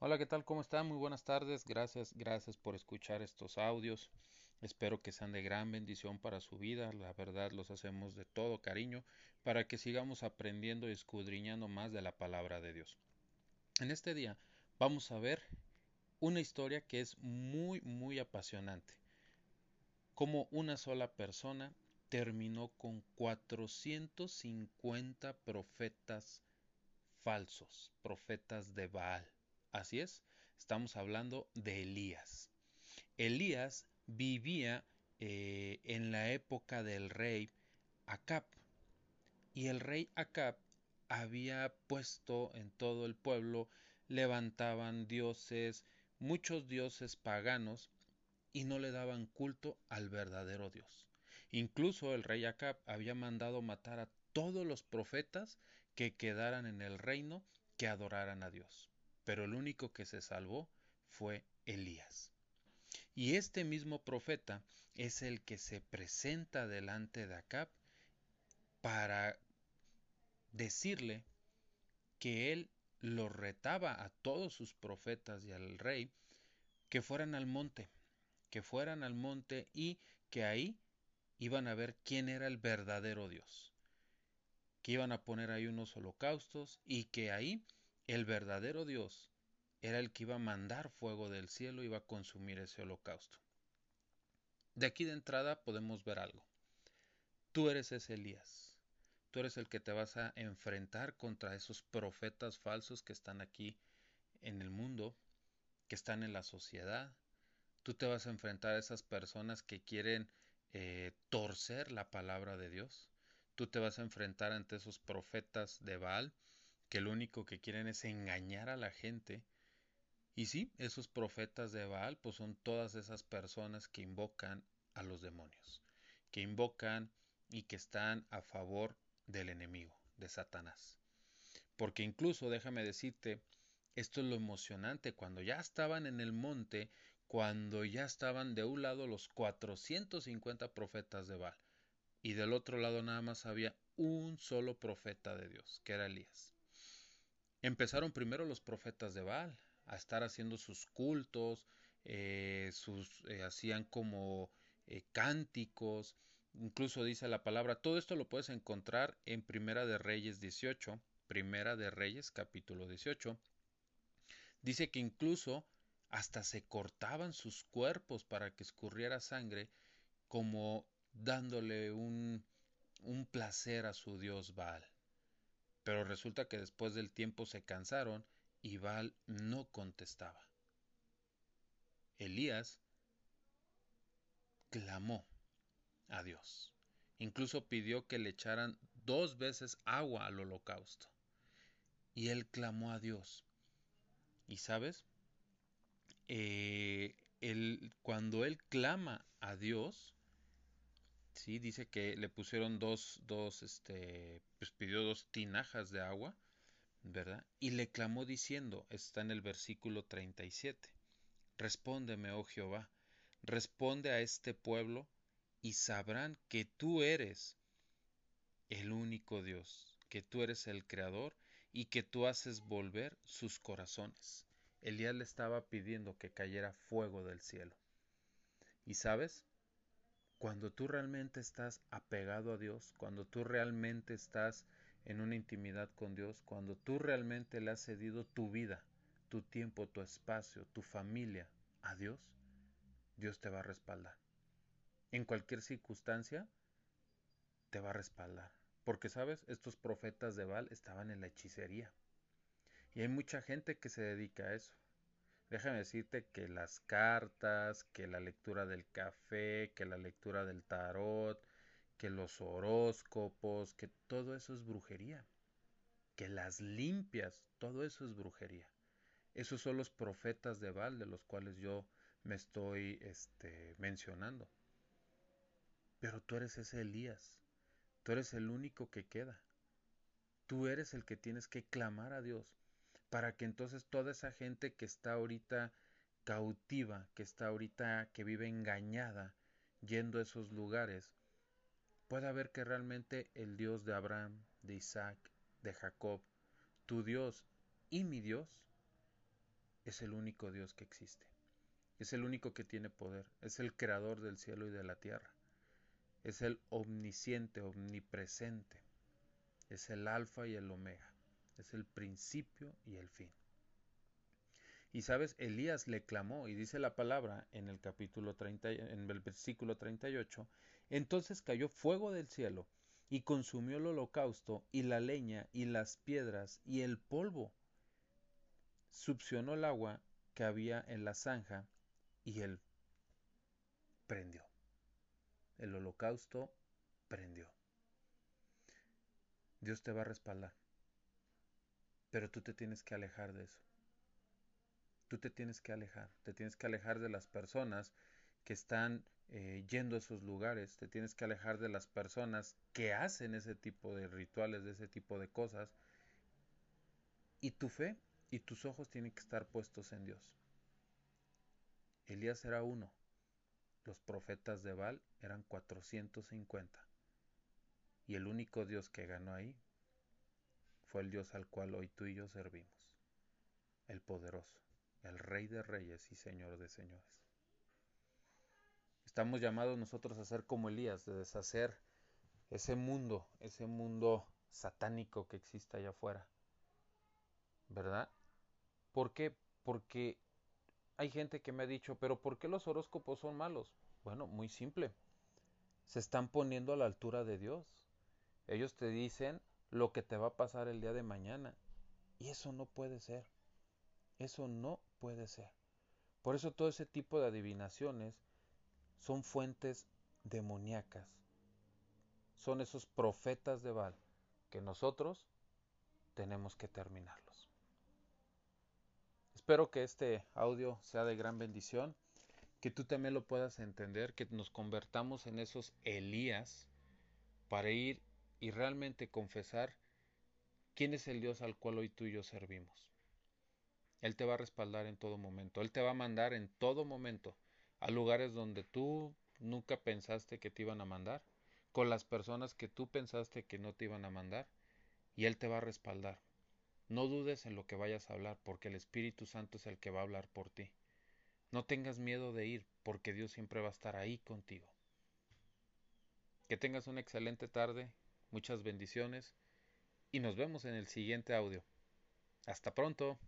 Hola, ¿qué tal? ¿Cómo están? Muy buenas tardes. Gracias, gracias por escuchar estos audios. Espero que sean de gran bendición para su vida. La verdad los hacemos de todo cariño para que sigamos aprendiendo y escudriñando más de la palabra de Dios. En este día vamos a ver una historia que es muy, muy apasionante. Como una sola persona terminó con 450 profetas falsos, profetas de Baal Así es, estamos hablando de Elías. Elías vivía eh, en la época del rey Acab. Y el rey Acab había puesto en todo el pueblo, levantaban dioses, muchos dioses paganos, y no le daban culto al verdadero Dios. Incluso el rey Acab había mandado matar a todos los profetas que quedaran en el reino que adoraran a Dios pero el único que se salvó fue Elías. Y este mismo profeta es el que se presenta delante de Acab para decirle que él lo retaba a todos sus profetas y al rey que fueran al monte, que fueran al monte y que ahí iban a ver quién era el verdadero Dios, que iban a poner ahí unos holocaustos y que ahí el verdadero Dios era el que iba a mandar fuego del cielo y iba a consumir ese holocausto. De aquí de entrada podemos ver algo. Tú eres ese Elías. Tú eres el que te vas a enfrentar contra esos profetas falsos que están aquí en el mundo, que están en la sociedad. Tú te vas a enfrentar a esas personas que quieren eh, torcer la palabra de Dios. Tú te vas a enfrentar ante esos profetas de Baal que lo único que quieren es engañar a la gente. Y sí, esos profetas de Baal, pues son todas esas personas que invocan a los demonios, que invocan y que están a favor del enemigo, de Satanás. Porque incluso, déjame decirte, esto es lo emocionante, cuando ya estaban en el monte, cuando ya estaban de un lado los 450 profetas de Baal, y del otro lado nada más había un solo profeta de Dios, que era Elías. Empezaron primero los profetas de Baal a estar haciendo sus cultos, eh, sus, eh, hacían como eh, cánticos, incluso dice la palabra, todo esto lo puedes encontrar en Primera de Reyes 18, Primera de Reyes capítulo 18. Dice que incluso hasta se cortaban sus cuerpos para que escurriera sangre, como dándole un, un placer a su dios Baal. Pero resulta que después del tiempo se cansaron y Baal no contestaba. Elías clamó a Dios. Incluso pidió que le echaran dos veces agua al holocausto. Y él clamó a Dios. ¿Y sabes? Eh, cuando él clama a Dios, ¿sí? Dice que le pusieron dos, dos, este, pues pidió dos tinajas de agua, ¿verdad? Y le clamó diciendo, está en el versículo 37, Respóndeme, oh Jehová, responde a este pueblo, y sabrán que tú eres el único Dios, que tú eres el Creador, y que tú haces volver sus corazones. Elías le estaba pidiendo que cayera fuego del cielo. ¿Y sabes? Cuando tú realmente estás apegado a Dios, cuando tú realmente estás en una intimidad con Dios, cuando tú realmente le has cedido tu vida, tu tiempo, tu espacio, tu familia a Dios, Dios te va a respaldar. En cualquier circunstancia, te va a respaldar. Porque, ¿sabes? Estos profetas de Baal estaban en la hechicería. Y hay mucha gente que se dedica a eso. Déjame decirte que las cartas, que la lectura del café, que la lectura del tarot, que los horóscopos, que todo eso es brujería. Que las limpias, todo eso es brujería. Esos son los profetas de Baal de los cuales yo me estoy este, mencionando. Pero tú eres ese Elías. Tú eres el único que queda. Tú eres el que tienes que clamar a Dios para que entonces toda esa gente que está ahorita cautiva, que está ahorita, que vive engañada, yendo a esos lugares, pueda ver que realmente el Dios de Abraham, de Isaac, de Jacob, tu Dios y mi Dios, es el único Dios que existe. Es el único que tiene poder. Es el creador del cielo y de la tierra. Es el omnisciente, omnipresente. Es el alfa y el omega. Es el principio y el fin. Y sabes, Elías le clamó y dice la palabra en el capítulo 30, en el versículo 38, entonces cayó fuego del cielo y consumió el holocausto y la leña y las piedras y el polvo. Succionó el agua que había en la zanja y él prendió. El holocausto prendió. Dios te va a respaldar. Pero tú te tienes que alejar de eso. Tú te tienes que alejar. Te tienes que alejar de las personas que están eh, yendo a esos lugares. Te tienes que alejar de las personas que hacen ese tipo de rituales, de ese tipo de cosas. Y tu fe y tus ojos tienen que estar puestos en Dios. Elías era uno. Los profetas de Baal eran 450. Y el único Dios que ganó ahí fue el Dios al cual hoy tú y yo servimos. El poderoso, el Rey de Reyes y Señor de Señores. Estamos llamados nosotros a ser como Elías, de deshacer ese mundo, ese mundo satánico que existe allá afuera. ¿Verdad? ¿Por qué? Porque hay gente que me ha dicho, pero ¿por qué los horóscopos son malos? Bueno, muy simple. Se están poniendo a la altura de Dios. Ellos te dicen lo que te va a pasar el día de mañana. Y eso no puede ser. Eso no puede ser. Por eso todo ese tipo de adivinaciones son fuentes demoníacas. Son esos profetas de Baal que nosotros tenemos que terminarlos. Espero que este audio sea de gran bendición, que tú también lo puedas entender, que nos convertamos en esos Elías para ir y realmente confesar quién es el Dios al cual hoy tú y yo servimos. Él te va a respaldar en todo momento, Él te va a mandar en todo momento a lugares donde tú nunca pensaste que te iban a mandar, con las personas que tú pensaste que no te iban a mandar, y Él te va a respaldar. No dudes en lo que vayas a hablar, porque el Espíritu Santo es el que va a hablar por ti. No tengas miedo de ir, porque Dios siempre va a estar ahí contigo. Que tengas una excelente tarde, muchas bendiciones, y nos vemos en el siguiente audio. Hasta pronto.